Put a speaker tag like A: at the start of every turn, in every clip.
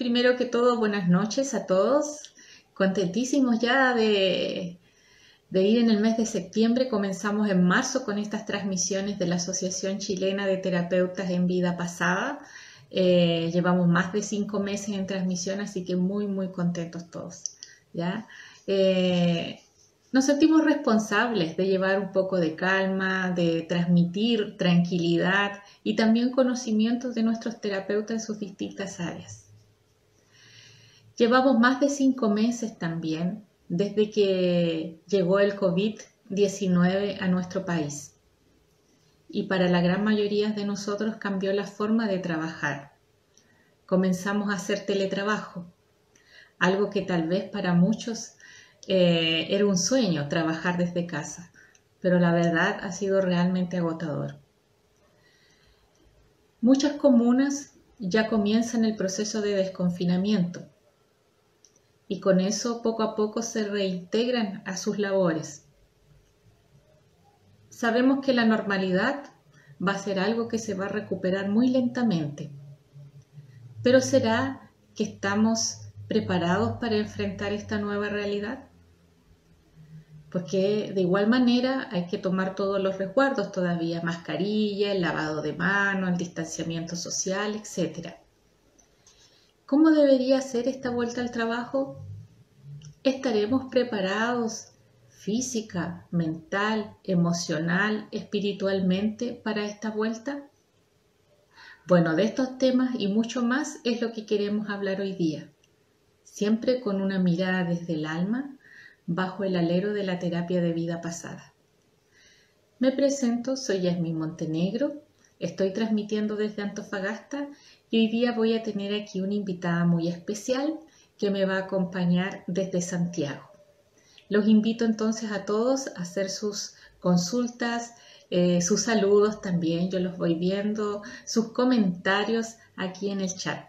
A: Primero que todo, buenas noches a todos. Contentísimos ya de, ir en el mes de septiembre. Comenzamos en marzo con estas transmisiones de la Asociación Chilena de Terapeutas en Vida Pasada. Eh, llevamos más de cinco meses en transmisión, así que muy, muy contentos todos. ¿ya? Eh, nos sentimos responsables de llevar un poco de calma, de transmitir tranquilidad y también conocimientos de nuestros terapeutas en sus distintas áreas. Llevamos más de cinco meses también desde que llegó el COVID-19 a nuestro país y para la gran mayoría de nosotros cambió la forma de trabajar. Comenzamos a hacer teletrabajo, algo que tal vez para muchos eh, era un sueño trabajar desde casa, pero la verdad ha sido realmente agotador. Muchas comunas ya comienzan el proceso de desconfinamiento y con eso poco a poco se reintegran a sus labores. Sabemos que la normalidad va a ser algo que se va a recuperar muy lentamente, pero ¿será que estamos preparados para enfrentar esta nueva realidad? porque de igual manera hay que tomar todos los resguardos todavía, mascarilla, el lavado de manos, el distanciamiento social, etc. ¿Cómo debería ser esta vuelta al trabajo? ¿Estaremos preparados física, mental, emocional, espiritualmente para esta vuelta? Bueno, de estos temas y mucho más es lo que queremos hablar hoy día, siempre con una mirada desde el alma bajo el alero de la terapia de vida pasada. Me presento, soy Yasmin Montenegro, estoy transmitiendo desde Antofagasta y hoy día voy a tener aquí una invitada muy especial que me va a acompañar desde Santiago. Los invito entonces a todos a hacer sus consultas, eh, sus saludos también, yo los voy viendo, sus comentarios aquí en el chat.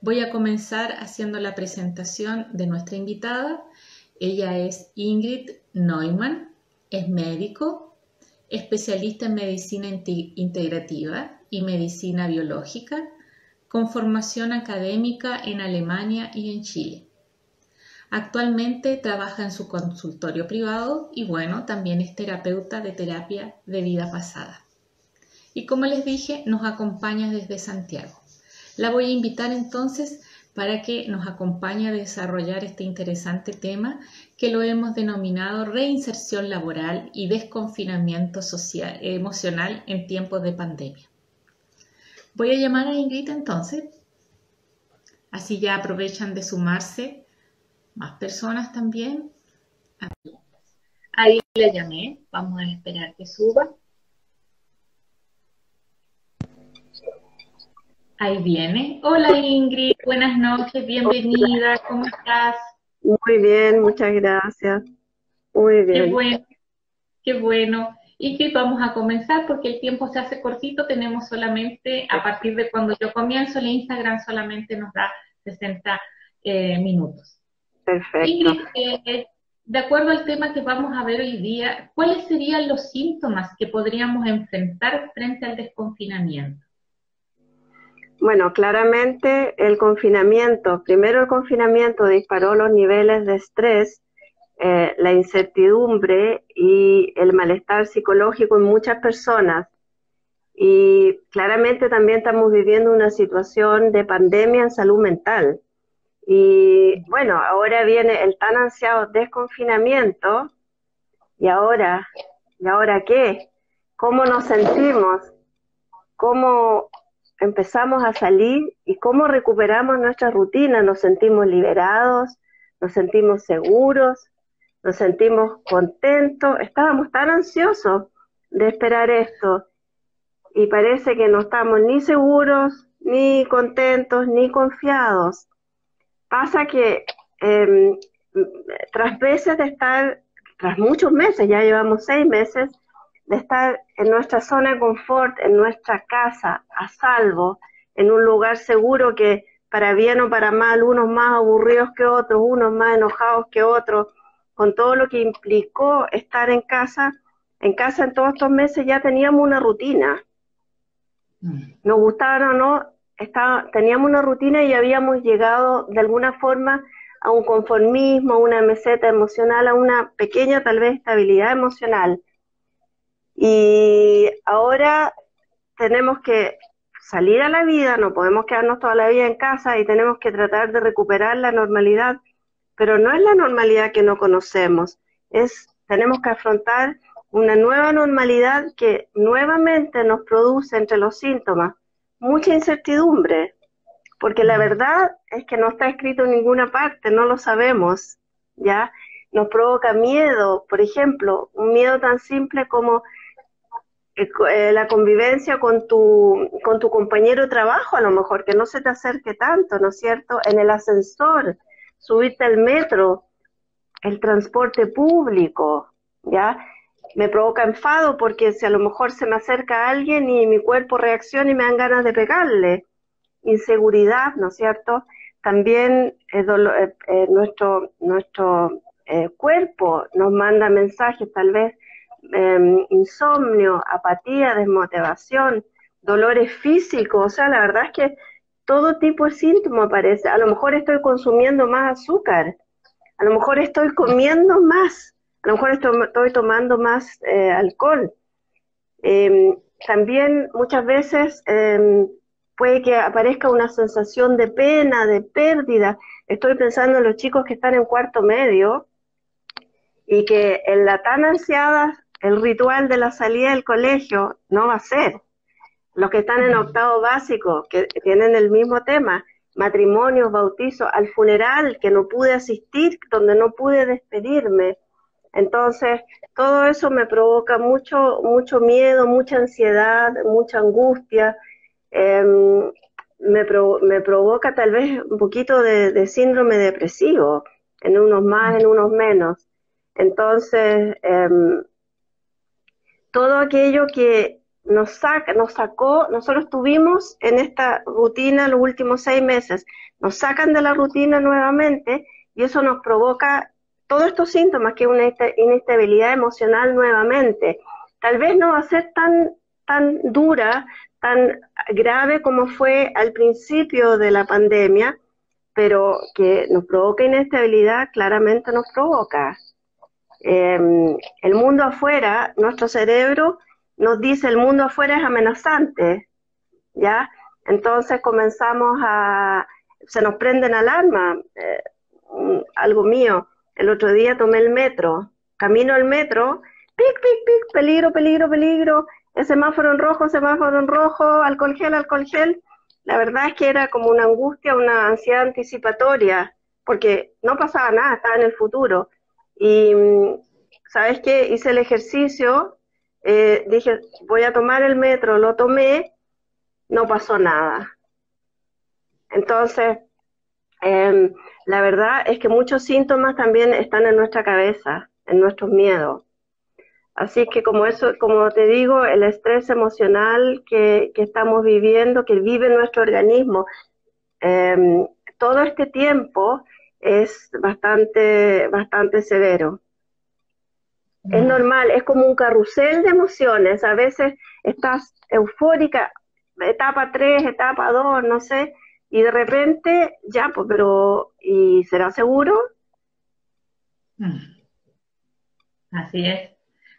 A: Voy a comenzar haciendo la presentación de nuestra invitada ella es Ingrid Neumann, es médico, especialista en medicina integrativa y medicina biológica, con formación académica en Alemania y en Chile. Actualmente trabaja en su consultorio privado y bueno, también es terapeuta de terapia de vida pasada. Y como les dije, nos acompaña desde Santiago. La voy a invitar entonces para que nos acompañe a desarrollar este interesante tema que lo hemos denominado reinserción laboral y desconfinamiento social, emocional en tiempos de pandemia. Voy a llamar a Ingrid entonces, así ya aprovechan de sumarse más personas también. Ahí la llamé, vamos a esperar que suba. Ahí viene. Hola Ingrid, buenas noches, bienvenida, ¿cómo estás?
B: Muy bien, muchas gracias. Muy bien.
A: Qué bueno, qué bueno. Ingrid, vamos a comenzar porque el tiempo se hace cortito, tenemos solamente, a partir de cuando yo comienzo, el Instagram solamente nos da 60 eh, minutos.
B: Perfecto.
A: Ingrid, eh, de acuerdo al tema que vamos a ver hoy día, ¿cuáles serían los síntomas que podríamos enfrentar frente al desconfinamiento?
B: Bueno, claramente el confinamiento, primero el confinamiento disparó los niveles de estrés, eh, la incertidumbre y el malestar psicológico en muchas personas. Y claramente también estamos viviendo una situación de pandemia en salud mental. Y bueno, ahora viene el tan ansiado desconfinamiento. ¿Y ahora? ¿Y ahora qué? ¿Cómo nos sentimos? ¿Cómo empezamos a salir y cómo recuperamos nuestra rutina, nos sentimos liberados, nos sentimos seguros, nos sentimos contentos, estábamos tan ansiosos de esperar esto y parece que no estamos ni seguros, ni contentos, ni confiados. Pasa que em, tras veces de estar, tras muchos meses, ya llevamos seis meses, de estar en nuestra zona de confort, en nuestra casa, a salvo, en un lugar seguro que para bien o para mal, unos más aburridos que otros, unos más enojados que otros, con todo lo que implicó estar en casa, en casa en todos estos meses ya teníamos una rutina. Mm. Nos gustaban o no, teníamos una rutina y habíamos llegado de alguna forma a un conformismo, a una meseta emocional, a una pequeña tal vez estabilidad emocional. Y ahora tenemos que salir a la vida, no podemos quedarnos toda la vida en casa y tenemos que tratar de recuperar la normalidad, pero no es la normalidad que no conocemos, es tenemos que afrontar una nueva normalidad que nuevamente nos produce entre los síntomas mucha incertidumbre, porque la verdad es que no está escrito en ninguna parte, no lo sabemos, ¿ya? Nos provoca miedo, por ejemplo, un miedo tan simple como eh, eh, la convivencia con tu, con tu compañero de trabajo, a lo mejor, que no se te acerque tanto, ¿no es cierto? En el ascensor, subirte al metro, el transporte público, ¿ya? Me provoca enfado porque si a lo mejor se me acerca alguien y mi cuerpo reacciona y me dan ganas de pegarle inseguridad, ¿no es cierto? También eh, nuestro, nuestro cuerpo nos manda mensajes, tal vez em, insomnio, apatía, desmotivación, dolores físicos, o sea, la verdad es que todo tipo de síntoma aparece. A lo mejor estoy consumiendo más azúcar, a lo mejor estoy comiendo más, a lo mejor estoy, tomando más alcohol. Em, también muchas veces em, puede que aparezca una sensación de pena, de pérdida. Estoy pensando en los chicos que están en cuarto medio y que en la tan ansiada el ritual de la salida del colegio no va a ser. Los que están en octavo básico, que tienen el mismo tema, matrimonios, bautizos, al funeral que no pude asistir, donde no pude despedirme. Entonces, todo eso me provoca mucho, mucho miedo, mucha ansiedad, mucha angustia, Em, me, me, provoca tal vez un poquito de, síndrome depresivo, en unos más, en unos menos. Entonces, em, todo aquello que nos, saca, nos sacó, nosotros tuvimos en esta rutina los últimos seis meses, nos sacan de la rutina nuevamente y eso nos provoca todos estos síntomas, que es una inestabilidad emocional nuevamente. Tal vez no va a ser tan, tan dura, tan grave como fue al principio de la pandemia, pero que nos provoca inestabilidad, claramente nos provoca. Em, el mundo afuera, nuestro cerebro nos dice el mundo afuera es amenazante, ¿ya? Entonces comenzamos a, se nos prenden alarma, eh, algo mío. El otro día tomé el metro, camino al metro, pic, pic, pic, peligro, peligro, peligro, semáforo en rojo, semáforo en rojo, alcohol gel, alcohol gel. La verdad es que era como una angustia, una ansiedad anticipatoria, porque no pasaba nada, estaba en el futuro. Y, ¿sabes qué? Hice el ejercicio, eh, dije, voy a tomar el metro, lo tomé, no pasó nada. Entonces, em, la verdad es que muchos síntomas también están en nuestra cabeza, en nuestros miedos. Así que como eso, como te digo, el estrés emocional que, estamos viviendo, que vive nuestro organismo, em, todo este tiempo es bastante, bastante severo. Es normal, es como un carrusel de emociones. A veces estás eufórica, etapa 3, etapa 2, no sé, y de repente, ya, pues, pero, ¿y será seguro?
A: Mm. Así es.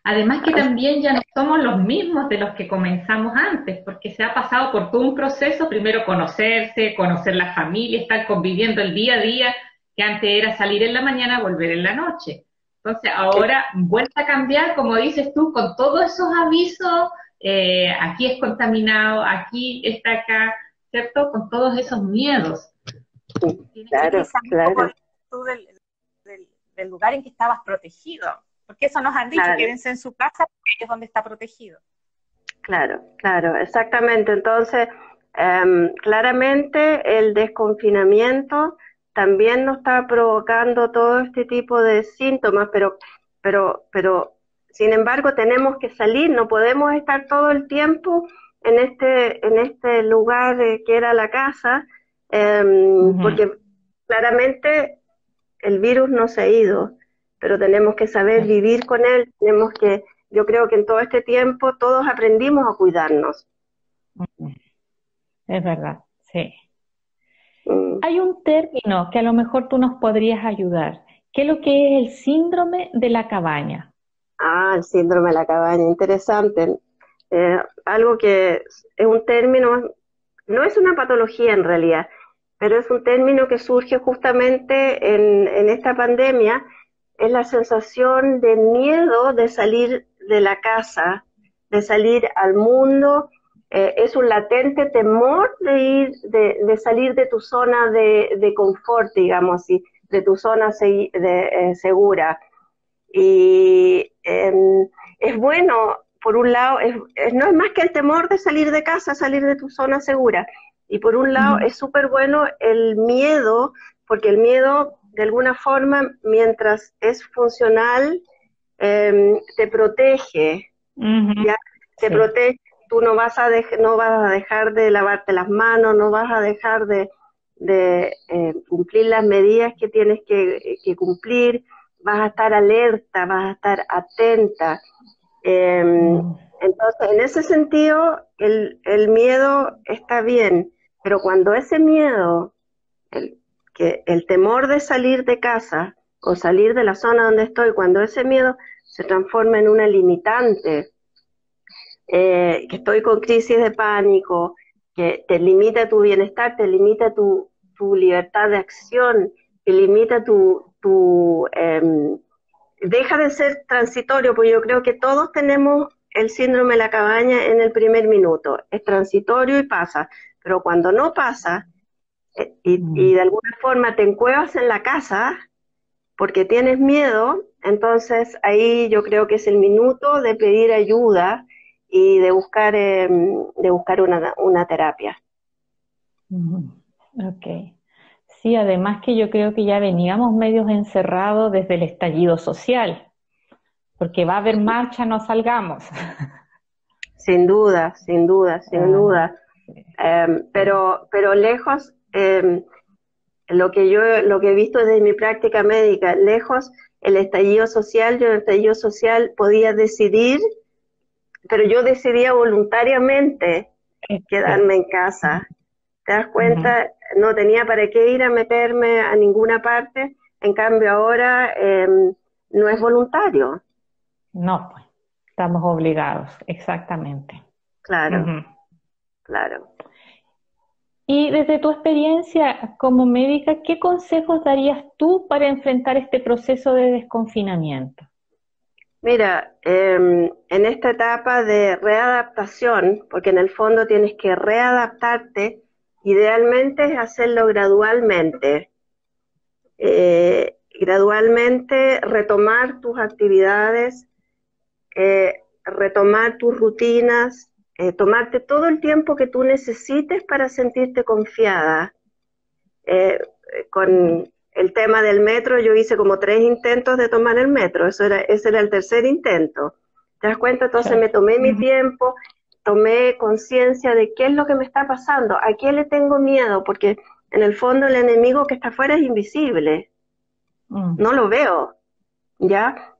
A: Además que también ya no somos los mismos de los que comenzamos antes, porque se ha pasado por todo un proceso, primero conocerse, conocer la familia, estar conviviendo el día a día, que antes era salir en la mañana, volver en la noche. Entonces ahora vuelta a cambiar, como dices tú, con todos esos avisos, eh, aquí es contaminado, aquí está acá, ¿cierto? Con todos esos miedos.
C: claro, claro. Tú del, del lugar en que estabas protegido porque eso nos han dicho, quédense en su casa porque es donde está protegido.
B: Claro, claro, exactamente. Entonces, em, claramente el desconfinamiento también nos está provocando todo este tipo de síntomas, pero, pero, pero, sin embargo, tenemos que salir, no podemos estar todo el tiempo en este, en este lugar que era la casa, em, porque claramente el virus no se ha ido pero tenemos que saber vivir con él, tenemos que, yo creo que en todo este tiempo todos aprendimos a cuidarnos.
C: Es verdad,
A: Sí. Mm. Hay un término que a lo mejor tú nos podrías ayudar. ¿Qué es lo que es el síndrome de la cabaña?
B: Ah, el síndrome de la cabaña, interesante. Eh, algo que es un término, no es una patología en realidad, pero es un término que surge justamente en, en esta pandemia, es la sensación de miedo de salir de la casa, de salir al mundo, eh, es un latente temor de ir, de, salir de tu zona de, confort, digamos así, de tu zona de, eh, segura. Y em, es bueno, por un lado, no es más que el temor de salir de casa, salir de tu zona segura. Y por un lado, es súper bueno el miedo, porque el miedo, de alguna forma, mientras es funcional, em, te protege. ¿ya? Te protege tú no vas a, no vas a dejar de lavarte las manos, no vas a dejar de, eh, cumplir las medidas que tienes que, cumplir, vas a estar alerta, vas a estar atenta. Em, entonces, en ese sentido, el, el, miedo está bien, pero cuando ese miedo, el temor de salir de casa o salir de la zona donde estoy, cuando ese miedo se transforma en una limitante, eh, que estoy con crisis de pánico, que te limita tu bienestar, te limita tu, libertad de acción, te limita tu... tu em, deja de ser transitorio, porque yo creo que todos tenemos el síndrome de la cabaña en el primer minuto. Es transitorio y pasa, pero cuando no pasa eh, y, mm. y, de alguna forma te encuevas en la casa porque tienes miedo, entonces ahí yo creo que es el minuto de pedir ayuda y de buscar, em, de buscar una, una terapia.
A: Ok. Sí, además que yo creo que ya veníamos medios encerrados desde el estallido social, porque va a haber marcha, no salgamos.
B: Sin duda, sin duda, sin ah, duda. Em, pero, pero lejos, em, lo que yo lo que he visto desde mi práctica médica, lejos el estallido social, yo en el estallido social podía decidir pero yo decidía voluntariamente quedarme en casa. ¿Te das cuenta? No tenía para qué ir a meterme a ninguna parte, en cambio ahora em, no es voluntario.
A: No, pues, estamos obligados, exactamente.
B: Claro, claro.
A: Y desde tu experiencia como médica, ¿qué consejos darías tú para enfrentar este proceso de desconfinamiento?
B: Mira, em, en esta etapa de readaptación, porque en el fondo tienes que readaptarte, idealmente es hacerlo gradualmente. Eh, gradualmente retomar tus actividades, eh, retomar tus rutinas, eh, tomarte todo el tiempo que tú necesites para sentirte confiada. con, el tema del metro, yo hice como tres intentos de tomar el metro, eso era, ese era el tercer intento. ¿Te das cuenta? Entonces me tomé mi tiempo, tomé conciencia de qué es lo que me está pasando, a qué le tengo miedo, porque en el fondo el enemigo que está afuera es invisible, mm. no lo veo, ¿ya?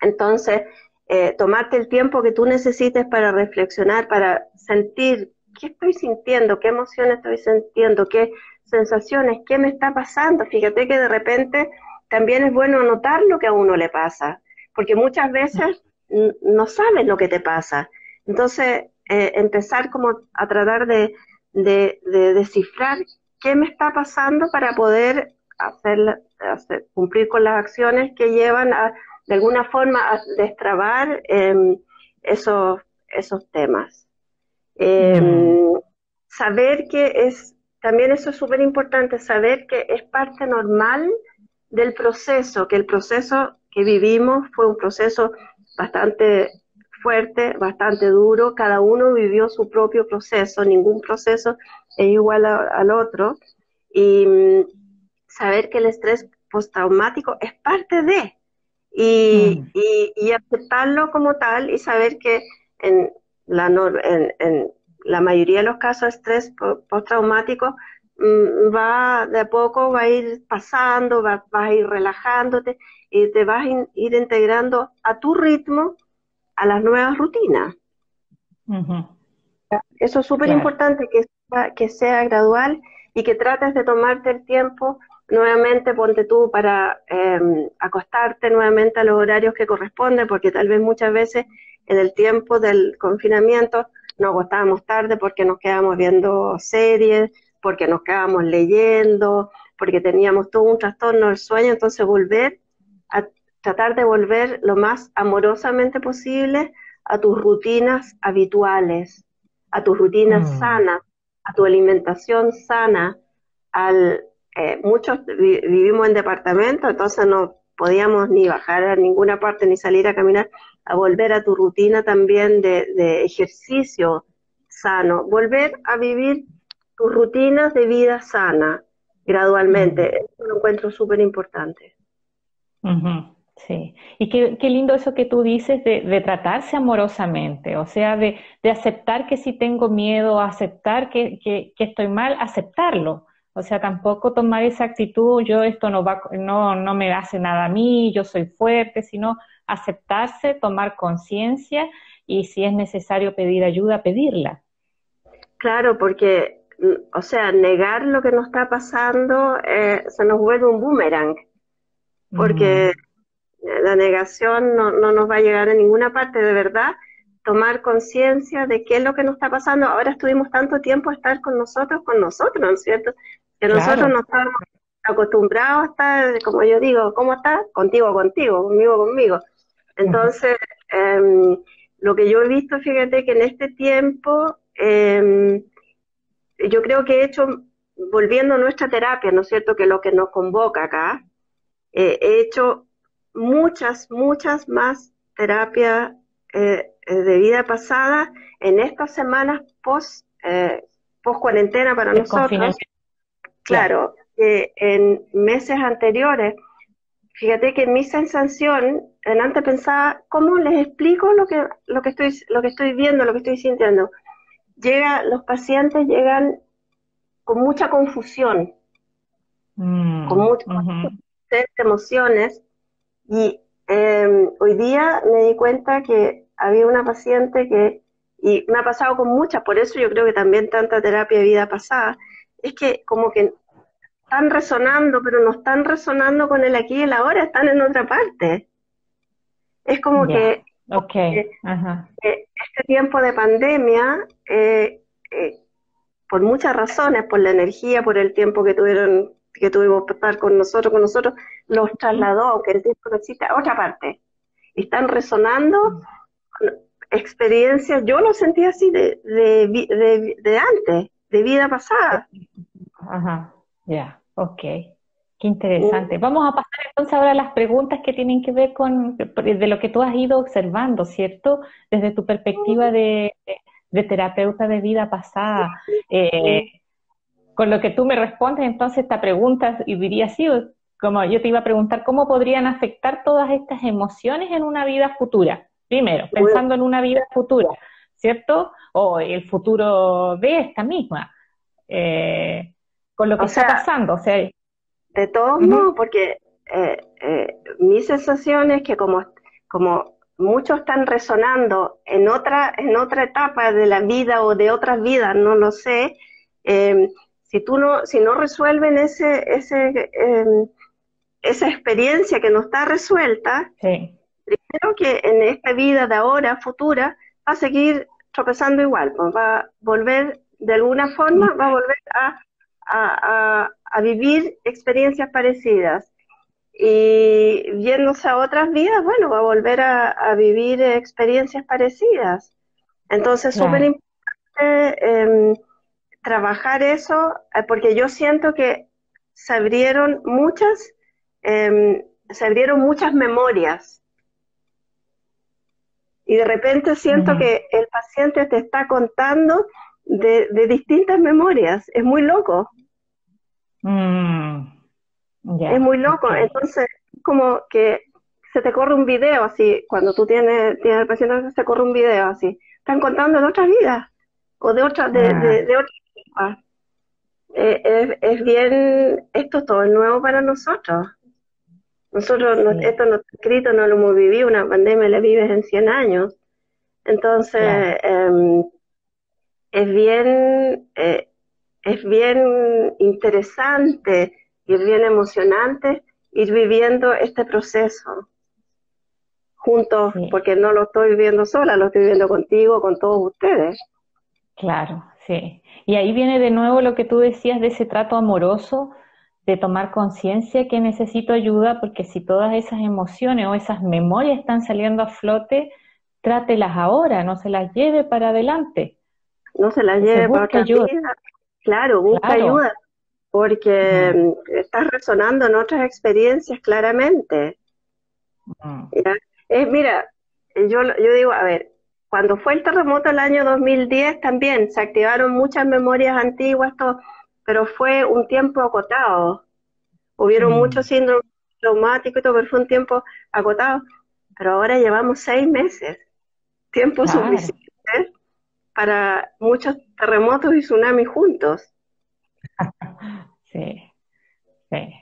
B: Entonces, eh, tomarte el tiempo que tú necesites para reflexionar, para sentir qué estoy sintiendo, qué emociones estoy sintiendo, qué sensaciones, qué me está pasando. Fíjate que de repente también es bueno notar lo que a uno le pasa, porque muchas veces no sabes lo que te pasa. Entonces, eh, empezar como a tratar de, de, descifrar qué me está pasando para poder hacer, cumplir con las acciones que llevan a, de alguna forma, a destrabar em, esos, esos temas. Em, saber que es también eso es súper importante, saber que es parte normal del proceso, que el proceso que vivimos fue un proceso bastante fuerte, bastante duro, cada uno vivió su propio proceso, ningún proceso es igual al otro, y mm, saber que el estrés postraumático es parte de, y, mm. y, aceptarlo como tal y saber que en la, en, en la mayoría de los casos de estrés postraumático mm, va de a poco, va a ir pasando, va, vas a ir relajándote y te vas a ir integrando a tu ritmo a las nuevas rutinas. Eso es súper importante, que que sea gradual y que trates de tomarte el tiempo nuevamente ponte tú para em, acostarte nuevamente a los horarios que corresponden, porque tal vez muchas veces en el tiempo del confinamiento nos acostábamos tarde porque nos quedábamos viendo series, porque nos quedábamos leyendo, porque teníamos todo un trastorno del sueño, entonces volver a tratar de volver lo más amorosamente posible a tus rutinas habituales, a tus rutinas mm. sanas, a tu alimentación sana, al eh, muchos vivimos en departamento, entonces no podíamos ni bajar a ninguna parte ni salir a caminar, a volver a tu rutina también de, ejercicio sano, volver a vivir tus rutinas de vida sana gradualmente. Eso lo encuentro súper importante.
A: Sí, y qué, qué, lindo eso que tú dices de, tratarse amorosamente, o sea, de, aceptar que si tengo miedo, aceptar que, que, estoy mal, aceptarlo. O sea, tampoco tomar esa actitud, yo esto no, va, no, no me hace nada a mí, yo soy fuerte, sino aceptarse, tomar conciencia y si es necesario pedir ayuda, pedirla.
B: Claro, porque, o sea, negar lo que nos está pasando eh, se nos vuelve un boomerang, porque la negación no, no nos va a llegar a ninguna parte de verdad. Tomar conciencia de qué es lo que nos está pasando. Ahora estuvimos tanto tiempo a estar con nosotros, con nosotros, ¿no es cierto? Que nosotros no estamos acostumbrados a estar, como yo digo, ¿cómo estás? Contigo, contigo, conmigo, conmigo. Entonces, em, lo que yo he visto, fíjate que en este tiempo, em, yo creo que he hecho, volviendo a nuestra terapia, ¿no es cierto?, que es lo que nos convoca acá, eh, he hecho muchas, muchas más terapias eh, eh, de vida pasada en estas semanas post, post cuarentena para nosotros. Claro, en meses anteriores, fíjate que mi sensación, en antes pensaba, ¿cómo les explico lo que, lo que estoy, lo que estoy viendo, lo que estoy sintiendo? Llega, los pacientes llegan con mucha confusión, mm, con muchas emociones, y em, hoy día me di cuenta que había una paciente que, y me ha pasado con muchas, por eso yo creo que también tanta terapia de vida pasada, es que como que están resonando, pero no están resonando con el aquí y el ahora, están en otra parte. Es como que, este tiempo de pandemia, eh, eh, por muchas razones, por la energía, por el tiempo que tuvieron que tuvimos que estar con nosotros, con nosotros, los trasladó, aunque el tiempo no existe, a otra parte. Están resonando experiencias, yo lo sentí así de, de, de antes, de vida pasada.
A: Ajá, ya, ok. Qué interesante. Vamos a pasar entonces ahora a las preguntas que tienen que ver con de lo que tú has ido observando, ¿cierto? Desde tu perspectiva de, terapeuta de vida pasada. Eh, con lo que tú me respondes, entonces esta pregunta, y diría así, como yo te iba a preguntar, ¿cómo podrían afectar todas estas emociones en una vida futura? Primero, pensando en una vida futura, ¿cierto? O el futuro de esta misma. Eh, con lo que está pasando. O sea,
B: de todos modos, porque eh, eh, mi sensación es que como, como muchos están resonando en otra, en otra etapa de la vida o de otras vidas, no lo sé, em, si tú no, si no resuelven ese, ese, em, esa experiencia que no está resuelta, primero que en esta vida de ahora, futura, va a seguir tropezando igual, pues va a volver de alguna forma, va a volver a a, vivir experiencias parecidas. Y viéndose a otras vidas, bueno, va a volver a, vivir experiencias parecidas. Entonces, súper importante em, trabajar eso, eh, porque yo siento que se abrieron muchas, em, se abrieron muchas memorias. Y de repente siento que el paciente te está contando de, distintas memorias. Es muy loco. Mm, es muy loco. Entonces, como que se te corre un video así, cuando tú tienes, tienes el paciente, se te corre un video así. Están contando de otras vidas o de otras, de, de, ah. otras eh, es, bien, esto es todo nuevo para nosotros. Nosotros, esto no está escrito, no lo hemos vivido, una pandemia la vives en 100 años. Entonces, em, es bien, eh, es bien interesante y es bien emocionante ir viviendo este proceso juntos, porque no lo estoy viviendo sola, lo estoy viviendo contigo, con todos ustedes.
A: Claro, sí. Y ahí viene de nuevo lo que tú decías de ese trato amoroso, de tomar conciencia que necesito ayuda, porque si todas esas emociones o esas memorias están saliendo a flote, trátelas ahora, no se las lleve para adelante.
B: No se las lleve para otra ayuda. Claro, busca ayuda, porque mm, estás resonando en otras experiencias claramente. Eh, mira, yo, yo digo, a ver, cuando fue el terremoto el año 2010 también se activaron muchas memorias antiguas, todo, pero fue un tiempo acotado. Hubieron mm. muchos síndromes traumáticos y todo, pero fue un tiempo acotado. Pero ahora llevamos seis meses, tiempo suficiente para muchos terremotos y tsunamis juntos.
A: sí, sí.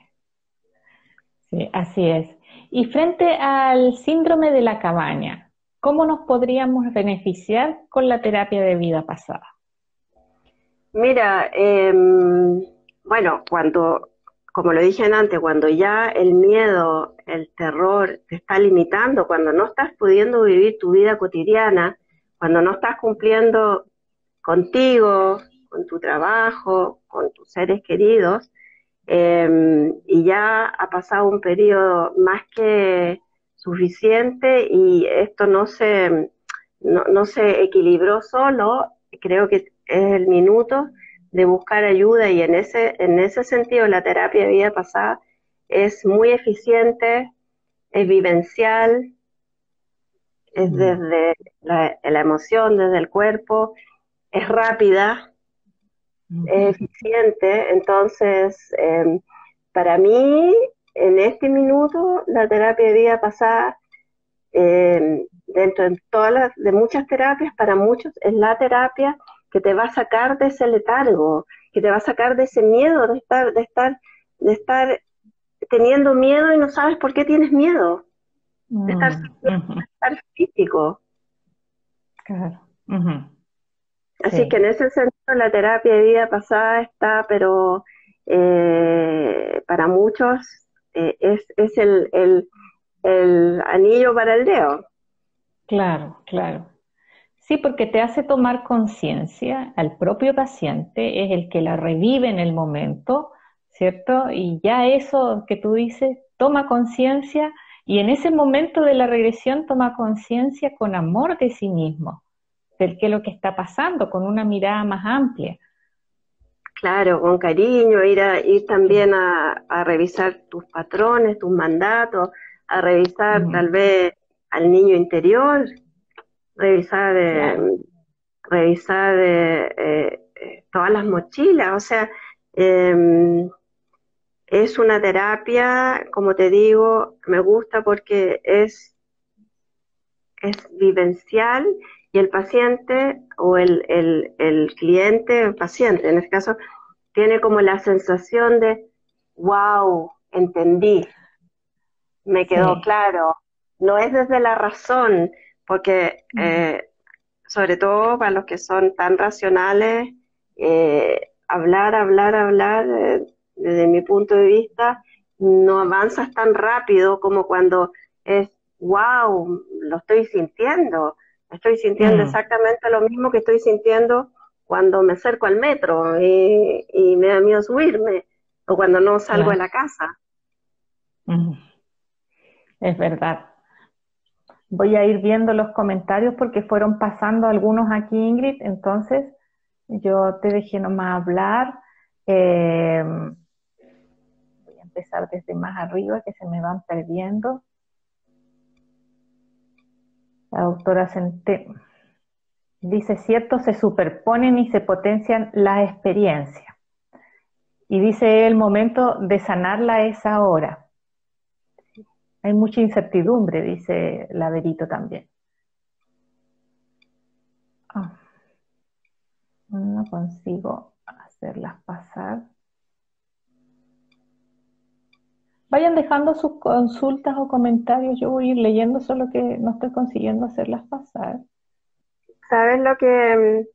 A: Sí, así es. Y frente al síndrome de la cabaña, ¿cómo nos podríamos beneficiar con la terapia de vida pasada?
B: Mira, em, bueno, cuando, como lo dije antes, cuando ya el miedo, el terror te está limitando, cuando no estás pudiendo vivir tu vida cotidiana, cuando no estás cumpliendo contigo, con tu trabajo, con tus seres queridos, Em, y ya ha pasado un periodo más que suficiente y esto no se, no, se equilibró solo, creo que es el minuto de buscar ayuda y en ese, en ese sentido la terapia de vida pasada es muy eficiente, es vivencial, es mm. desde la, la emoción, desde el cuerpo, es rápida, es eficiente. Entonces, em, para mí, en este minuto, la terapia de vida pasada, em, dentro de todas las, de muchas terapias, para muchos es la terapia que te va a sacar de ese letargo, que te va a sacar de ese miedo de estar, de estar, de estar teniendo miedo y no sabes por qué tienes miedo. De estar, mm, físico. Claro. Así que en ese sentido la terapia de vida pasada está, pero eh, para muchos eh, es, es el, el, el anillo para el dedo.
A: Claro, claro. Sí, porque te hace tomar conciencia al propio paciente, es el que la revive en el momento, ¿cierto? Y ya eso que tú dices, toma conciencia y en ese momento de la regresión toma conciencia con amor de sí mismo del qué es lo que está pasando, con una mirada más amplia.
B: Claro, con cariño, ir, a, ir también a, revisar tus patrones, tus mandatos, a revisar tal vez al niño interior, revisar, eh, revisar eh, eh, todas las mochilas, o sea, em, es una terapia, como te digo, me gusta porque es, es vivencial y el paciente o el, el, cliente, el paciente en este caso, tiene como la sensación de, wow, entendí, me quedó claro. No es desde la razón, porque eh, sobre todo para los que son tan racionales, eh, hablar, hablar, hablar, eh, desde mi punto de vista, no avanzas tan rápido como cuando es, wow, lo estoy sintiendo. Estoy sintiendo mm. exactamente lo mismo que estoy sintiendo cuando me acerco al metro y, me da miedo subirme o cuando no salgo de la casa.
A: Mm. Es verdad. Voy a ir viendo los comentarios porque fueron pasando algunos aquí, Ingrid, entonces yo te dejé nomás hablar. Eh, a empezar desde más arriba que se me van perdiendo. La doctora Centeno dice, cierto, se superponen y se potencian las experiencias. Y dice, el momento de sanarla es ahora. Hay mucha incertidumbre, dice Laverito también. Ah, no consigo hacerlas pasar. Vayan dejando sus consultas o comentarios, yo voy a ir leyendo, solo que no estoy consiguiendo hacerlas pasar.
B: ¿Sabes lo que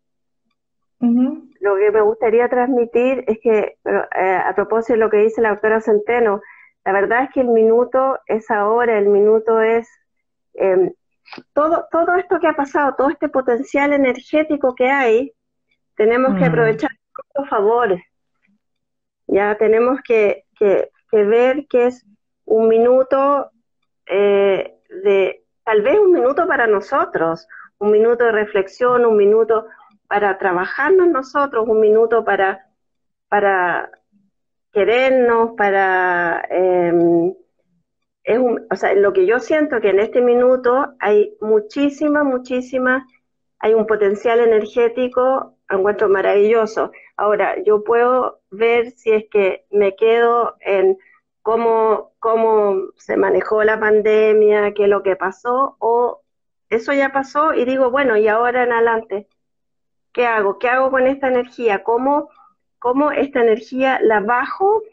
B: lo que me gustaría transmitir es que, eh, a propósito de lo que dice la doctora Centeno, la verdad es que el minuto es ahora, el minuto es em, todo, todo esto que ha pasado, todo este potencial energético que hay, tenemos que mm. aprovechar a favor. Ya tenemos que, que, ver que es un minuto eh, de, tal vez un minuto para nosotros, un minuto de reflexión, un minuto para trabajarnos nosotros, un minuto para, para querernos, para... Eh, es un, o sea, lo que yo siento que en este minuto hay muchísima, muchísima, hay un potencial energético, encuentro maravilloso. Ahora, yo puedo ver si es que me quedo en cómo, cómo se manejó la pandemia, qué es lo que pasó, o eso ya pasó y digo, bueno, y ahora en adelante, ¿qué hago? ¿Qué hago con esta energía? ¿Cómo, cómo esta energía la bajo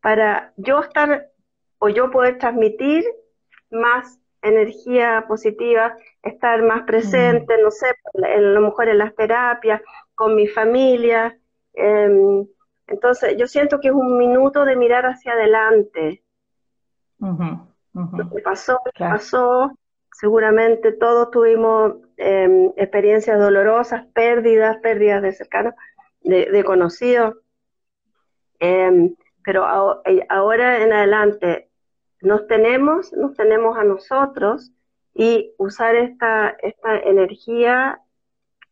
B: para yo estar o yo poder transmitir más energía positiva, estar más presente, no sé, a lo mejor en las terapias, con mi familia. Em, entonces, yo siento que es un minuto de mirar hacia adelante. Lo que pasó, pasó. Seguramente todos tuvimos em, experiencias dolorosas, pérdidas, pérdidas de cercanos, de, conocidos. Em, pero eh, ahora en adelante nos tenemos, nos tenemos a nosotros y usar esta, esta energía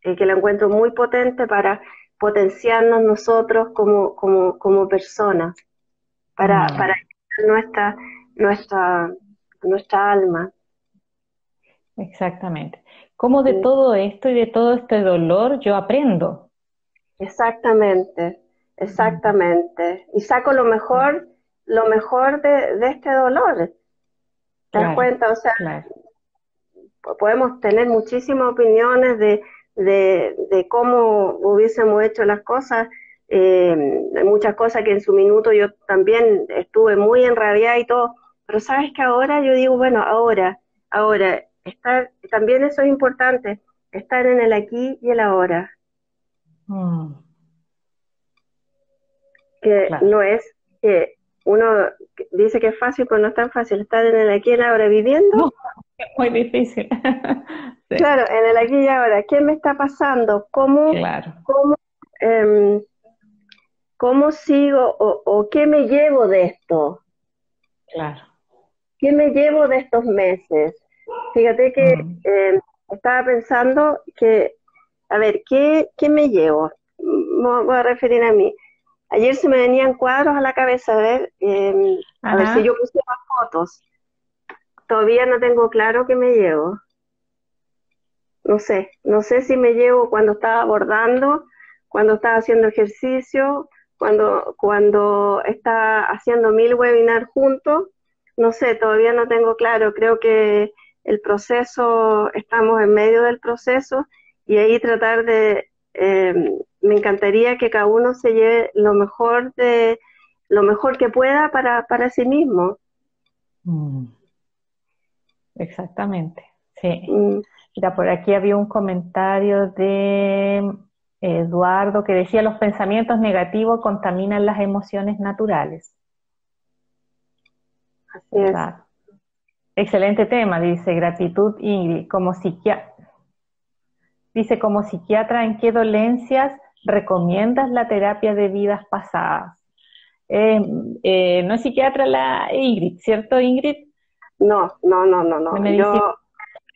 B: eh, que la encuentro muy potente para potenciarnos nosotros como, como, como personas, para, mm. para nuestra, nuestra, nuestra alma.
A: Exactamente. ¿Cómo de todo esto y de todo este dolor yo aprendo?
B: Exactamente, exactamente. Y saco lo mejor lo mejor de, este dolor. ¿Te das cuenta? O sea, podemos tener muchísimas opiniones de, de, cómo hubiésemos hecho las cosas. Eh, hay muchas cosas que en su minuto yo también estuve muy enrabiada y todo, pero sabes que ahora yo digo, bueno, ahora, ahora, estar, también eso es importante, estar en el aquí y el ahora. Mm. Que no es que uno dice que es fácil, pero no es tan fácil estar en el aquí y el ahora viviendo.
A: Es muy difícil.
B: Claro, en el aquí y ahora, ¿qué me está pasando? ¿Cómo, cómo, em, cómo sigo o, qué me llevo de esto?
A: Claro.
B: ¿Qué me llevo de estos meses? Fíjate que em, estaba pensando que, a ver, ¿qué, ¿qué me llevo? Voy a referir a mí Ayer se me venían cuadros a la cabeza, a ver, em, a ver si yo puse más fotos. Todavía no tengo claro qué me llevo. No sé, no sé si me llevo cuando estaba bordando, cuando estaba haciendo ejercicio, cuando, cuando estaba haciendo mil webinars juntos. No sé, todavía no tengo claro. Creo que el proceso, estamos en medio del proceso y ahí tratar de eh, me encantaría que cada uno se lleve lo mejor de lo mejor que pueda para, para sí mismo.
A: Mm. Exactamente, sí. Mm. Mira, por aquí había un comentario de Eduardo que decía los pensamientos negativos contaminan las emociones naturales.
B: Así es.
A: Excelente tema, dice gratitud Ingrid. Como psiquiatra, dice como psiquiatra, ¿en qué dolencias recomiendas la terapia de vidas pasadas. Eh, eh, no es psiquiatra la Ingrid, ¿cierto Ingrid?
B: No, no, no, no, no. Yo,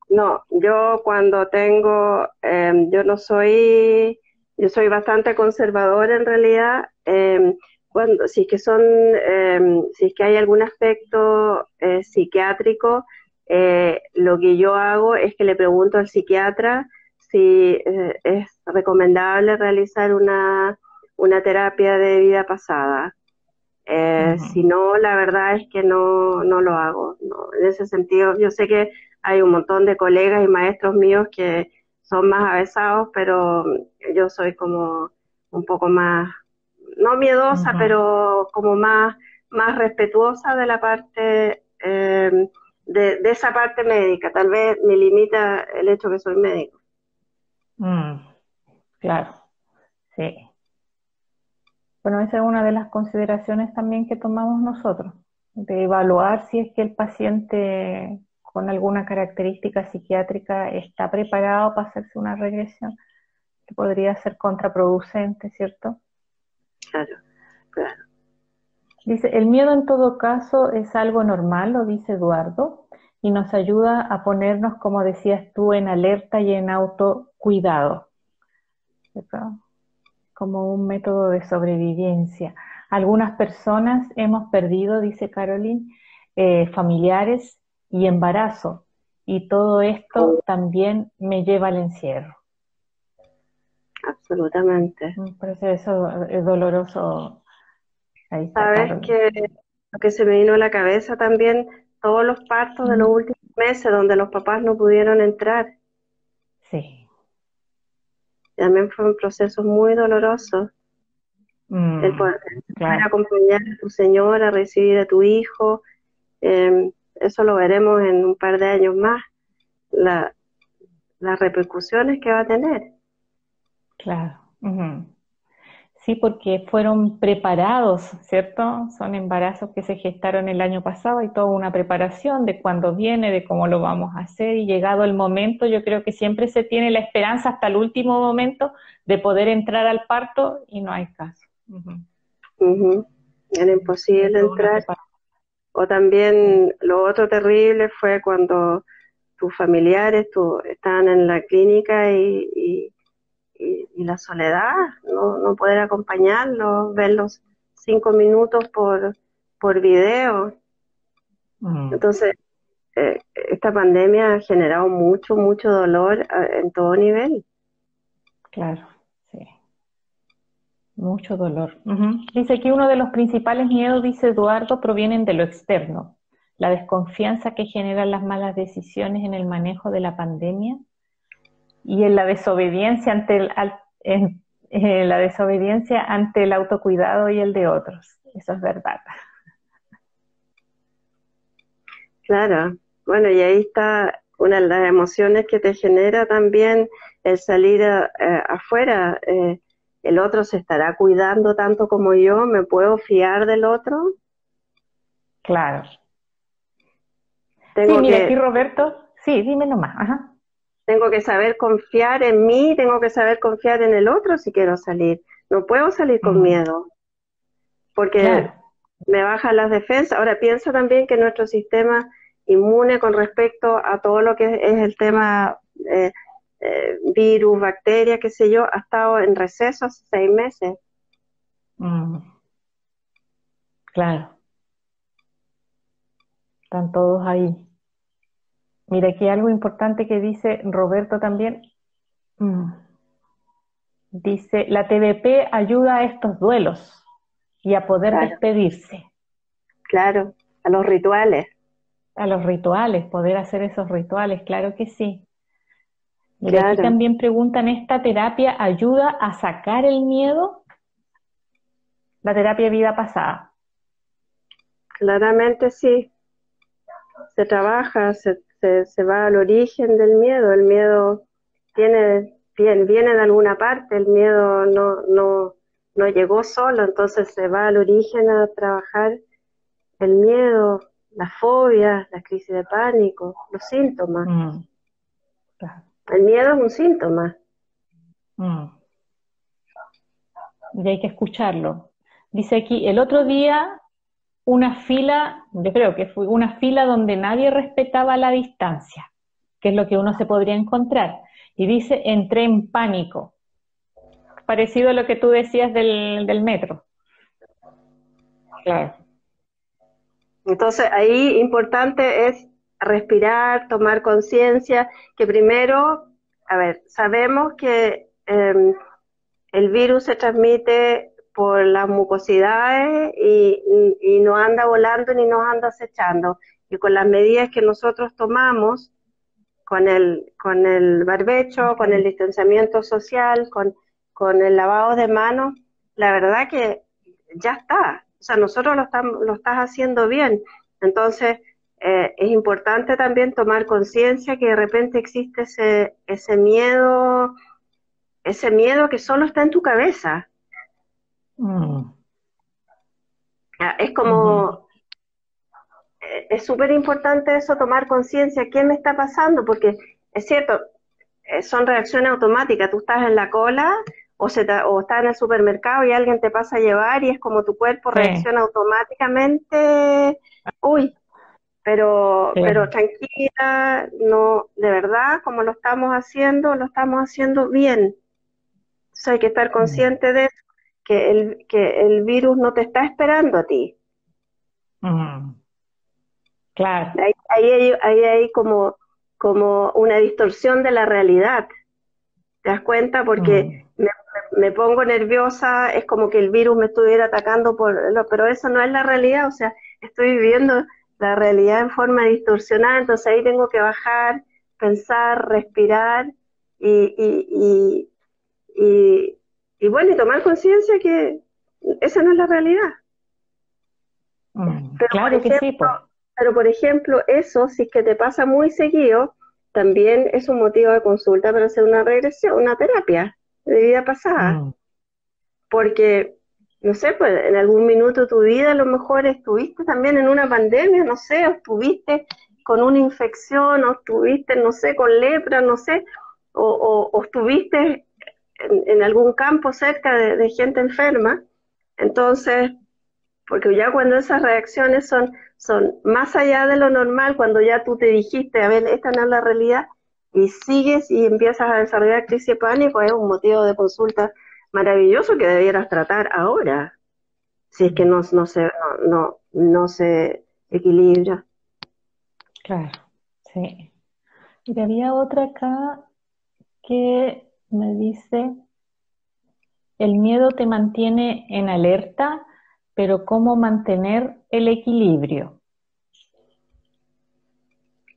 B: no, yo cuando tengo, em, yo no soy, yo soy bastante conservadora en realidad. Em, cuando, si es que son, em, si es que hay algún aspecto eh, psiquiátrico, lo que yo hago es que le pregunto al psiquiatra si eh, es recomendable realizar una, terapia de vida pasada. Eh, si no, la verdad es que no, no lo hago. En ese sentido, yo sé que hay un montón de colegas y maestros míos que son más avesados, pero yo soy como un poco más, no miedosa, pero como más, más respetuosa de la parte, eh, de, de esa parte médica. Tal vez me limita el hecho que soy médico.
A: Mm, claro, Sí. Bueno, esa es una de las consideraciones también que tomamos nosotros, de evaluar si es que el paciente con alguna característica psiquiátrica está preparado para hacerse una regresión, que podría ser contraproducente, ¿cierto?
B: Claro, claro.
A: Dice, el miedo en todo caso es algo normal, lo dice Eduardo, y nos ayuda a ponernos, como decías tú, en alerta y en autocuidado, como un método de sobrevivencia. Algunas personas hemos perdido, dice Caroline, eh, familiares y embarazo. Y todo esto también me lleva al encierro.
B: Absolutamente.
A: Me parece eso es doloroso.
B: Sabes que lo que se me vino a la cabeza también, todos los partos de los últimos meses donde los papás no pudieron entrar.
A: Sí.
B: También fue un proceso muy doloroso. Mm, el poder, acompañar a tu señora, recibir a tu hijo. Eh, eso lo veremos en un par de años más, la, las repercusiones que va a tener.
A: Claro. Sí, porque fueron preparados, ¿cierto? Son embarazos que se gestaron el año pasado y toda una preparación de cuándo viene, de cómo lo vamos a hacer y llegado el momento, yo creo que siempre se tiene la esperanza hasta el último momento de poder entrar al parto y no hay caso.
B: Era imposible entrar. O también lo otro terrible fue cuando tus familiares tu, estaban en la clínica y, la soledad, no, no poder acompañarlos, verlos cinco minutos por, por video. Mm. Entonces, eh, esta pandemia ha generado mucho, mucho dolor eh, en todo nivel.
A: Claro. Mucho dolor. Dice que uno de los principales miedos, dice Eduardo, provienen de lo externo. La desconfianza que generan las malas decisiones en el manejo de la pandemia y en la desobediencia ante el, en, la desobediencia ante el autocuidado y el de otros. Eso es verdad.
B: Claro. Bueno, y ahí está una de las emociones que te genera también el salir eh, afuera. Eh, ¿El otro se estará cuidando tanto como yo? ¿Me puedo fiar del otro?
A: Claro. Tengo sí, mira, aquí Roberto, sí, dime nomás. Ajá.
B: Tengo que saber confiar en mí, tengo que saber confiar en el otro si quiero salir. No puedo salir con miedo, porque me bajan las defensas. Ahora pienso también que nuestro sistema inmune con respecto a todo lo que es el tema eh, eh, virus, bacterias, qué sé yo, ha estado en receso hace seis meses.
A: Mm. Claro. Están todos ahí. Mira, aquí algo importante que dice Roberto también. Mm. Dice, la TDP ayuda a estos duelos y a poder despedirse.
B: Claro, a los rituales.
A: A los rituales, poder hacer esos rituales, claro que sí. Y aquí también preguntan, ¿esta terapia ayuda a sacar el miedo? La terapia de vida pasada.
B: Claramente sí. Se trabaja, se, se, va al origen del miedo. El miedo tiene, viene, viene de alguna parte, el miedo no, no, no llegó solo, entonces se va al origen a trabajar el miedo, la fobia, la crisis de pánico, los síntomas. Mm. El miedo es un síntoma. Mm.
A: Y hay que escucharlo. Dice aquí, el otro día una fila, yo creo que fue una fila donde nadie respetaba la distancia, que es lo que uno se podría encontrar. Y dice, entré en pánico. Parecido a lo que tú decías del, del metro.
B: Claro. Entonces, ahí importante es respirar, tomar conciencia, que primero, a ver, sabemos que em, el virus se transmite por las mucosidades y, no anda volando ni nos anda acechando. Y con las medidas que nosotros tomamos, con el, con el barbecho, con el distanciamiento social, con, con el lavado de manos, la verdad que ya está. O sea, nosotros lo, estamos, lo estás haciendo bien. Entonces, eh, es importante también tomar conciencia que de repente existe ese, ese miedo ese miedo que solo está en tu cabeza. Mm. Ah, es como, eh, es súper importante eso, tomar conciencia, ¿qué me está pasando? Porque es cierto, eh, son reacciones automáticas, tú estás en la cola o, se o estás en el supermercado y alguien te pasa a llevar y es como tu cuerpo reacciona automáticamente, uy, pero, pero tranquila, no, de verdad, como lo estamos haciendo, lo estamos haciendo bien. Entonces hay que estar consciente de eso, que el, que el virus no te está esperando a ti.
A: Mm. Claro.
B: Ahí, ahí, ahí hay como, como una distorsión de la realidad. ¿Te das cuenta? Porque mm. me, me, pongo nerviosa, es como que el virus me estuviera atacando, por, pero eso no es la realidad, o sea, estoy viviendo la realidad en forma distorsionada, entonces ahí tengo que bajar, pensar, respirar y, y, y, y, bueno, y tomar conciencia que esa no es la realidad.
A: Mm, claro que sí.
B: Pero por ejemplo, eso, si es que te pasa muy seguido, también es un motivo de consulta para hacer una regresión, una terapia de vida pasada. Mm. Porque no sé, pues en algún minuto de tu vida a lo mejor estuviste también en una pandemia, no sé, o estuviste con una infección, o estuviste, no sé, con lepra, no sé, o, o, estuviste en, algún campo cerca de, gente enferma. Entonces, porque ya cuando esas reacciones son, son más allá de lo normal, cuando ya tú te dijiste, a ver, esta no es la realidad, y sigues y empiezas a desarrollar crisis de pánico, es un motivo de consulta maravilloso que debieras tratar ahora, si es que no, no, se, no, no, se equilibra.
A: Claro, sí. Y había otra acá que me dice, el miedo te mantiene en alerta, pero ¿cómo mantener el equilibrio?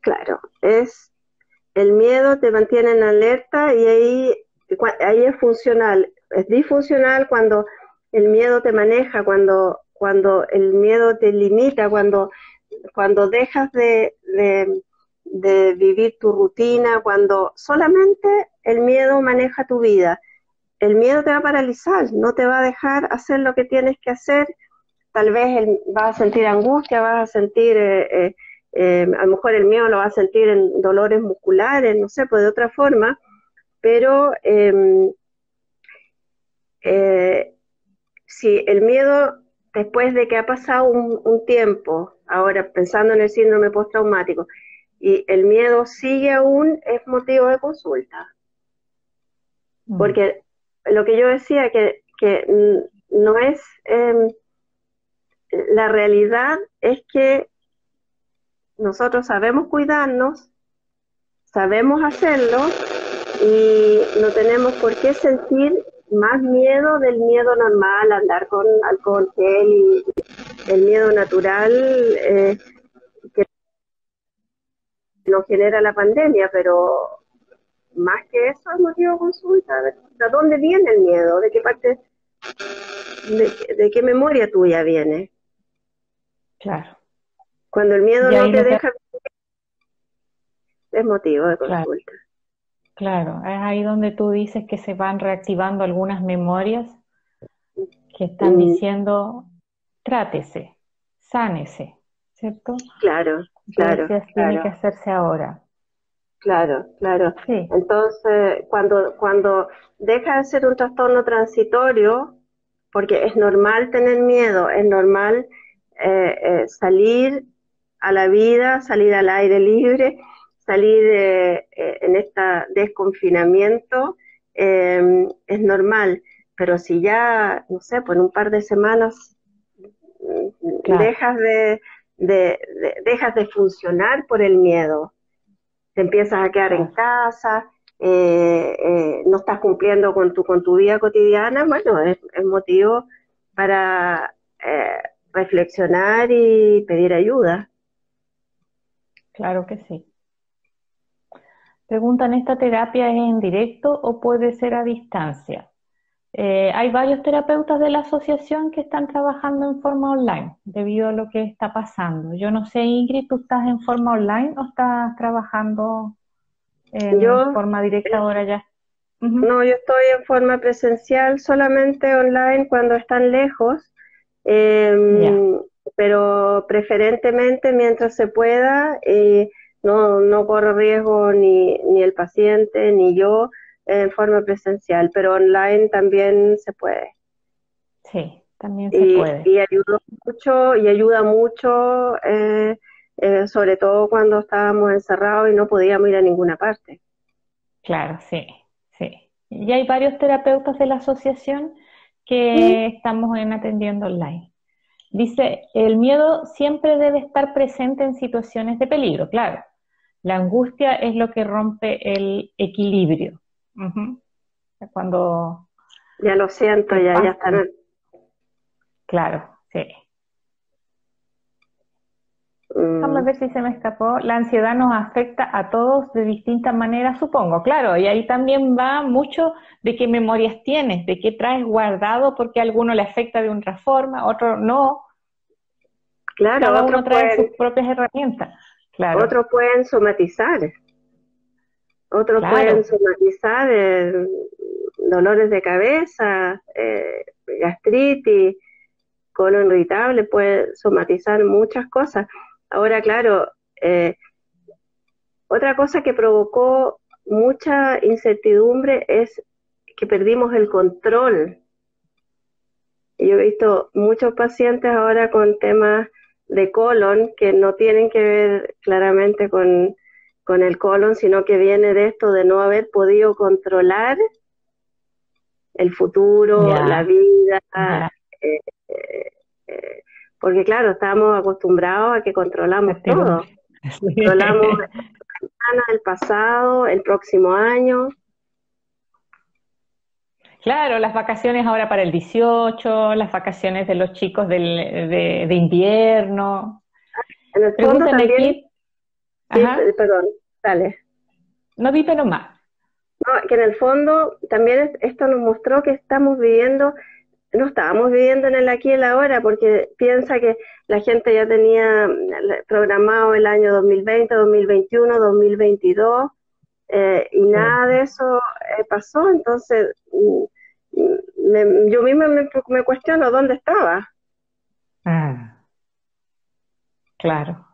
B: Claro, es el miedo te mantiene en alerta y ahí, ahí es funcional es disfuncional cuando el miedo te maneja, cuando, cuando el miedo te limita, cuando, cuando dejas de, de, vivir tu rutina, cuando solamente el miedo maneja tu vida. El miedo te va a paralizar, no te va a dejar hacer lo que tienes que hacer. Tal vez vas a sentir angustia, vas a sentir, eh, eh, eh, a lo mejor el miedo lo vas a sentir en dolores musculares, no sé, pues de otra forma, pero em, eh, si el miedo, después de que ha pasado un, tiempo, ahora pensando en el síndrome postraumático, y el miedo sigue aún, es motivo de consulta. Mm. Porque lo que yo decía, que, que no es, em, la realidad es que nosotros sabemos cuidarnos, sabemos hacerlo y no tenemos por qué sentir más miedo del miedo normal, andar con alcohol gel y el miedo natural eh, nos genera la pandemia, pero más que eso es motivo de consulta. ¿De dónde viene el miedo? ¿De qué parte, de, qué memoria tuya viene?
A: Claro.
B: Cuando el miedo no te deja, es motivo de consulta.
A: Claro, es ahí donde tú dices que se van reactivando algunas memorias que están mm. diciendo, trátese, sánese, ¿cierto?
B: Claro, claro.
A: Tiene que hacerse ahora.
B: Claro, claro. Sí. Entonces, cuando, cuando deja de ser un trastorno transitorio, porque es normal tener miedo, es normal eh, eh, salir a la vida, salir al aire libre, salir eh, en este desconfinamiento em, es normal, pero si ya, no sé, en un par de semanas mm, dejas de, dejas de funcionar por el miedo, te empiezas a quedar en casa, eh, eh, no estás cumpliendo con tu, con tu vida cotidiana, bueno, es, es motivo para reflexionar y pedir ayuda.
A: Claro que sí. Preguntan, ¿esta terapia es en directo o puede ser a distancia? Eh, hay varios terapeutas de la asociación que están trabajando en forma online debido a lo que está pasando. Yo no sé, Ingrid, ¿tú estás en forma online o estás trabajando en forma directa ahora ya?
B: No, yo estoy en forma presencial, solamente online cuando están lejos, em, pero preferentemente mientras se pueda, y no, no corro riesgo ni, ni el paciente ni yo en forma presencial, pero online también se puede.
A: Sí, también se puede.
B: Y ayuda mucho, y ayuda mucho, eh, eh, sobre todo cuando estábamos encerrados y no podíamos ir a ninguna parte.
A: Claro, sí, sí. Y hay varios terapeutas de la asociación que estamos en atendiendo online. Dice, el miedo siempre debe estar presente en situaciones de peligro, claro. La angustia es lo que rompe el equilibrio. Cuando...
B: Ya lo siento, ya, ya están.
A: Claro, sí. Vamos a mm. ver si se me escapó. La ansiedad nos afecta a todos de distintas maneras, supongo. Claro, y ahí también va mucho de qué memorias tienes, de qué traes guardado, porque a alguno le afecta de una forma, otro no.
B: Claro,
A: Cada uno trae sus propias herramientas. Claro.
B: Otros pueden somatizar. Otros pueden somatizar eh, dolores de cabeza, eh, gastritis, colon irritable, puede somatizar muchas cosas. Ahora, claro, eh, otra cosa que provocó mucha incertidumbre es que perdimos el control. Yo he visto muchos pacientes ahora con temas de colon que no tienen que ver claramente con, el colon, sino que viene de esto de no haber podido controlar el futuro, la vida, eh, eh, porque claro, estamos acostumbrados a que controlamos todo. Controlamos el pasado, el próximo año.
A: Claro, las vacaciones ahora para el 18, las vacaciones de los chicos de, invierno.
B: En el fondo también, perdón, dale.
A: No di pero más.
B: No, que en el fondo también esto nos mostró que estamos viviendo no estábamos viviendo en el aquí y el ahora, porque piensa que la gente ya tenía programado el año 2020, 2021, 2022, y nada de eso eh, pasó, entonces mm, yo misma me, cuestiono dónde estaba.
A: Ah. Claro,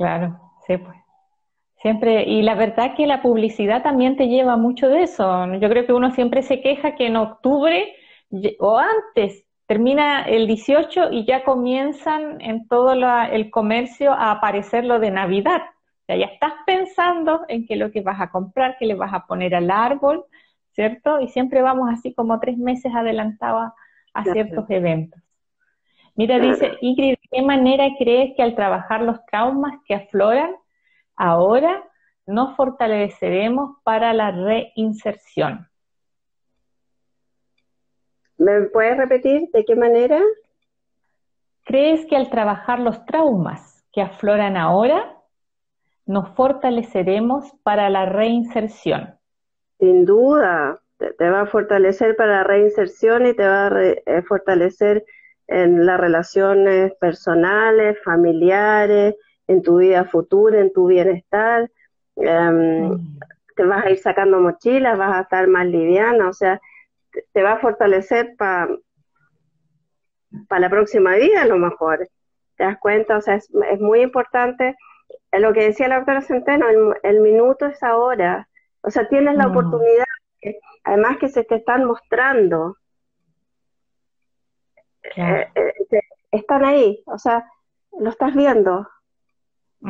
A: claro, sí, pues. Siempre, y la verdad que la publicidad también te lleva mucho de eso. Yo creo que uno siempre se queja que en octubre o antes, termina el 18 y ya comienzan en todo el comercio a aparecer lo de Navidad. O sea, ya estás pensando en qué es lo que vas a comprar, qué le vas a poner al árbol, ¿cierto? Y siempre vamos así como tres meses adelantados a ciertos eventos. Mira, dice Ingrid, ¿de qué manera crees que al trabajar los traumas que afloran ahora nos fortaleceremos para la reinserción?
B: ¿Me puedes repetir de qué manera?
A: ¿Crees que al trabajar los traumas que afloran ahora, nos fortaleceremos para la reinserción?
B: Sin duda, te, va a fortalecer para la reinserción y te va a eh, fortalecer en las relaciones personales, familiares, en tu vida futura, en tu bienestar. Em, mm. Te vas a ir sacando mochilas, vas a estar más liviana, o sea, te va a fortalecer para la próxima vida a lo mejor. ¿Te das cuenta? O sea, es, muy importante lo que decía la doctora Centeno, el, minuto es ahora. O sea, tienes la mm. oportunidad, además que se te están mostrando, eh, eh, están ahí, o sea, lo estás viendo.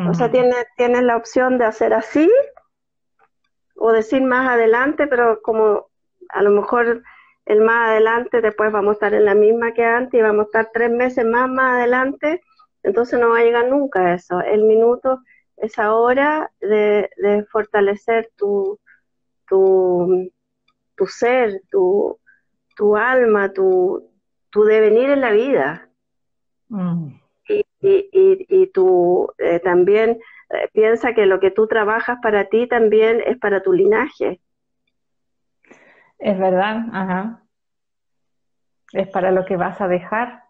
B: O sea, tienes, tienes la opción de hacer así o decir más adelante, pero como a lo mejor el más adelante, después vamos a estar en la misma que antes y vamos a estar tres meses más más adelante, entonces no va a llegar nunca eso. El minuto es ahora de, fortalecer tu, tu, tu ser, tu, tu alma, tu, tu devenir en la vida. Mm. Y, y, y, tú eh, también eh, piensa que lo que tú trabajas para ti también es para tu linaje.
A: Es verdad, ajá. Es para lo que vas a dejar.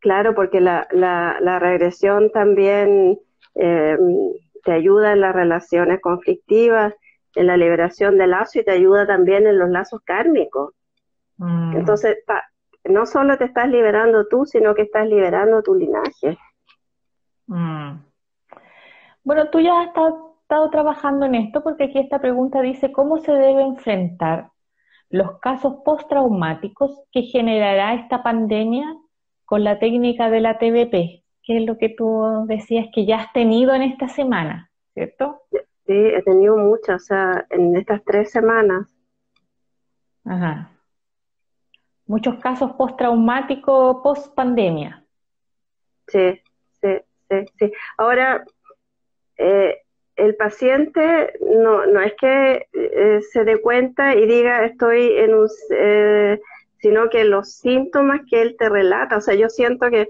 B: Claro, porque la, la, regresión también eh, te ayuda en las relaciones conflictivas, en la liberación del lazo y te ayuda también en los lazos kármicos.
A: Mm.
B: Entonces, no solo te estás liberando tú, sino que estás liberando tu linaje.
A: Mm. Bueno, tú ya has estado, trabajando en esto porque aquí esta pregunta dice, ¿cómo se debe enfrentar los casos postraumáticos que generará esta pandemia con la técnica de la TBP? Que es lo que tú decías que ya has tenido en esta semana, ¿cierto?
B: Sí, he tenido muchas, o sea, en estas tres semanas.
A: Ajá. Muchos casos postraumáticos post pandemia.
B: Sí, sí, sí, sí. Ahora, eh, el paciente no, no es que eh, se dé cuenta y diga estoy en un, eh, sino que los síntomas que él te relata, o sea, yo siento que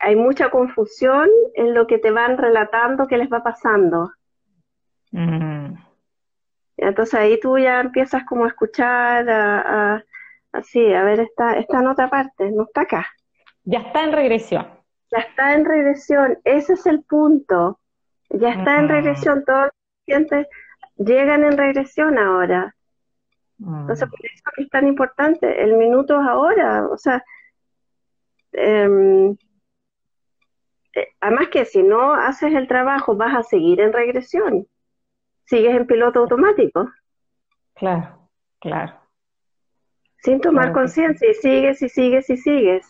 B: hay mucha confusión en lo que te van relatando que les va pasando.
A: Mm.
B: Entonces ahí tú ya empiezas como a escuchar, a, así, a ver, esta, esta en otra parte, no está acá.
A: Ya está en regresión.
B: Ya está en regresión, ese es el punto. Ya está en mm. regresión, todos los pacientes llegan en regresión ahora. Entonces, por eso es tan importante, el minuto es ahora, o sea, eh, eh, además que si no haces el trabajo vas a seguir en regresión. Sigues en piloto automático.
A: Claro, claro.
B: Sin tomar conciencia y sigues y sigues y sigues.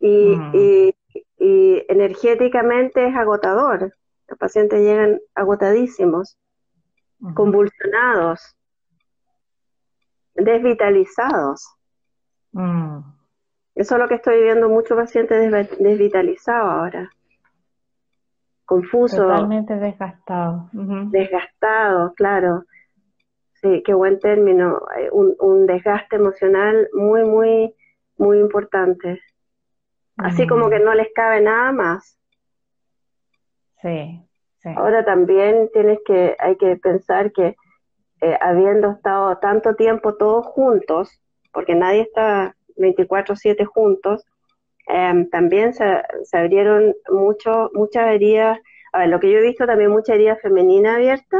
B: Y,
A: Mm.
B: y, y energéticamente es agotador. Los pacientes llegan agotadísimos, convulsionados, desvitalizados.
A: Mm.
B: Eso es lo que estoy viendo muchos pacientes desvitalizados ahora. Confuso,
A: Totalmente desgastado.
B: Desgastado, claro. Sí, qué buen término. Eh, Un, un desgaste emocional muy, muy, muy importante. Así como que no les cabe nada más.
A: Sí, sí.
B: Ahora también tienes que, hay que pensar que eh, habiendo estado tanto tiempo todos juntos, porque nadie está 24/7 juntos, em, también se, se abrieron mucho, muchas heridas, a ver, lo que yo he visto también mucha herida femenina abierta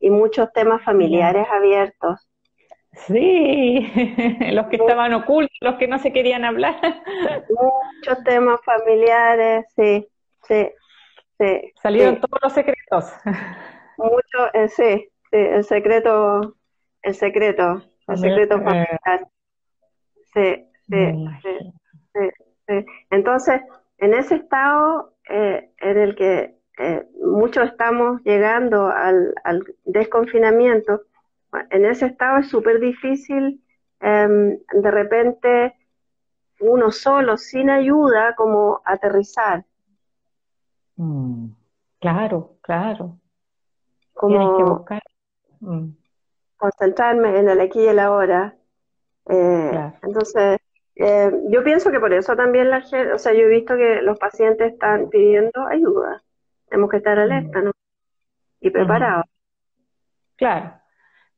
B: y muchos temas familiares abiertos.
A: Sí, los que estaban ocultos, los que no se querían hablar.
B: Muchos temas familiares, sí, sí, sí.
A: Salieron
B: sí.
A: todos los secretos.
B: Mucho, eh, sí, sí, el secreto, el secreto, el secreto
A: eh,
B: familiar. Sí, sí, sí, sí. Entonces, en ese estado eh, en el que eh, muchos estamos llegando al, al desconfinamiento, en ese estado es súper difícil em, de repente uno solo, sin ayuda, como aterrizar,
A: Mm, Claro, claro. Tienes que
B: como
A: buscar. Mm,
B: concentrarme en el aquí y el ahora. Eh,
A: Claro.
B: entonces, eh, yo pienso que por eso también la gente, o sea, yo he visto que los pacientes están pidiendo ayuda. Tenemos que estar alerta, ¿no? Y preparados.
A: Claro.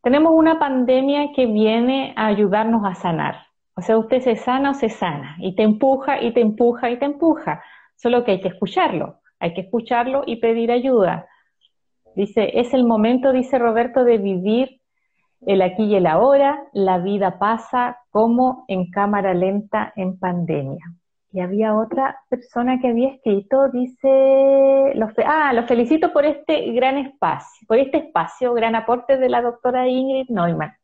A: Tenemos una pandemia que viene a ayudarnos a sanar. O sea, usted se sana o se sana y te empuja y te empuja y te empuja. Solo que hay que escucharlo. Hay que escucharlo y pedir ayuda. Dice, es el momento, dice Roberto, de vivir el aquí y el ahora. La vida pasa como en cámara lenta en pandemia. Y había otra persona que había escrito, dice, los ah, los felicito por este gran espacio, por este espacio, gran aporte de la doctora Ingrid Neumann.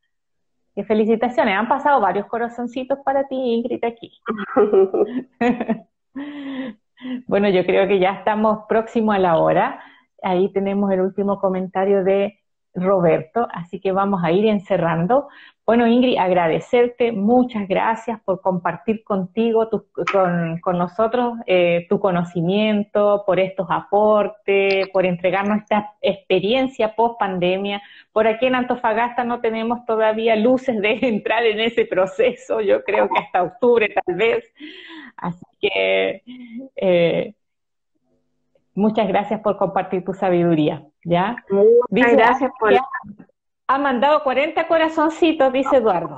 A: Que felicitaciones, han pasado varios corazoncitos para ti, Ingrid, aquí. Bueno, yo creo que ya estamos próximos a la hora. Ahí tenemos el último comentario de Roberto, así que vamos a ir encerrando. Bueno, Ingrid, agradecerte, muchas gracias por compartir contigo, con nosotros, eh, tu conocimiento, por estos aportes, por entregarnos esta experiencia post pandemia. Por aquí en Antofagasta no tenemos todavía luces de entrar en ese proceso, yo creo que hasta octubre tal vez. Así que eh, muchas gracias por compartir tu sabiduría, ¿ya?
B: Muchas
A: Dice,
B: gracias por,
A: ya ha mandado 40 corazoncitos, dice Eduardo.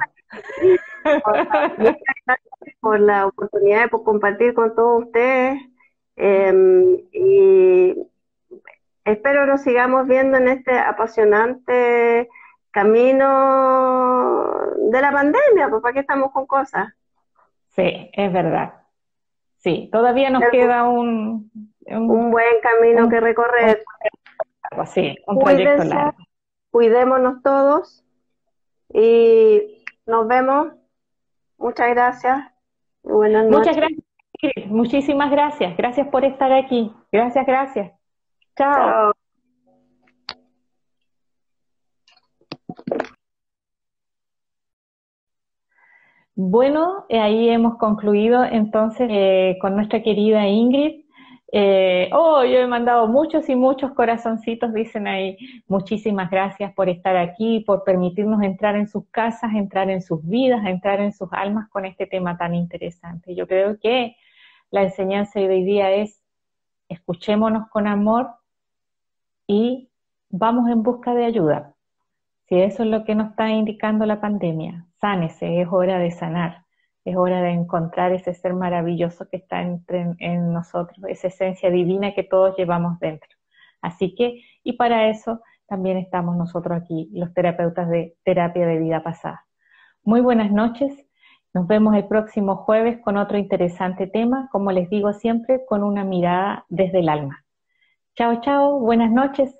B: por la oportunidad de compartir con todos ustedes. Eh, y espero nos sigamos viendo en este apasionante camino de la pandemia, pues para qué estamos con cosas.
A: Sí, es verdad. Sí, todavía nos queda un,
B: un, buen camino que recorrer.
A: Sí, un proyecto largo.
B: Cuidémonos todos y nos vemos. Muchas gracias. Buenas noches.
A: Muchas gracias. Muchísimas gracias. Gracias por estar aquí. Gracias, gracias. Chao. Bueno, ahí hemos concluido entonces eh, con nuestra querida Ingrid. Eh, oh, yo he mandado muchos y muchos corazoncitos, dicen ahí. Muchísimas gracias por estar aquí, por permitirnos entrar en sus casas, entrar en sus vidas, entrar en sus almas con este tema tan interesante. Yo creo que la enseñanza de hoy día es escuchémonos con amor y vamos en busca de ayuda. Si eso es lo que nos está indicando la pandemia, sánese, es hora de sanar, es hora de encontrar ese ser maravilloso que está entre, en nosotros, esa esencia divina que todos llevamos dentro. Así que, y para eso también estamos nosotros aquí, los terapeutas de terapia de vida pasada. Muy buenas noches, nos vemos el próximo jueves con otro interesante tema, como les digo siempre, con una mirada desde el alma. Chao, chao, buenas noches.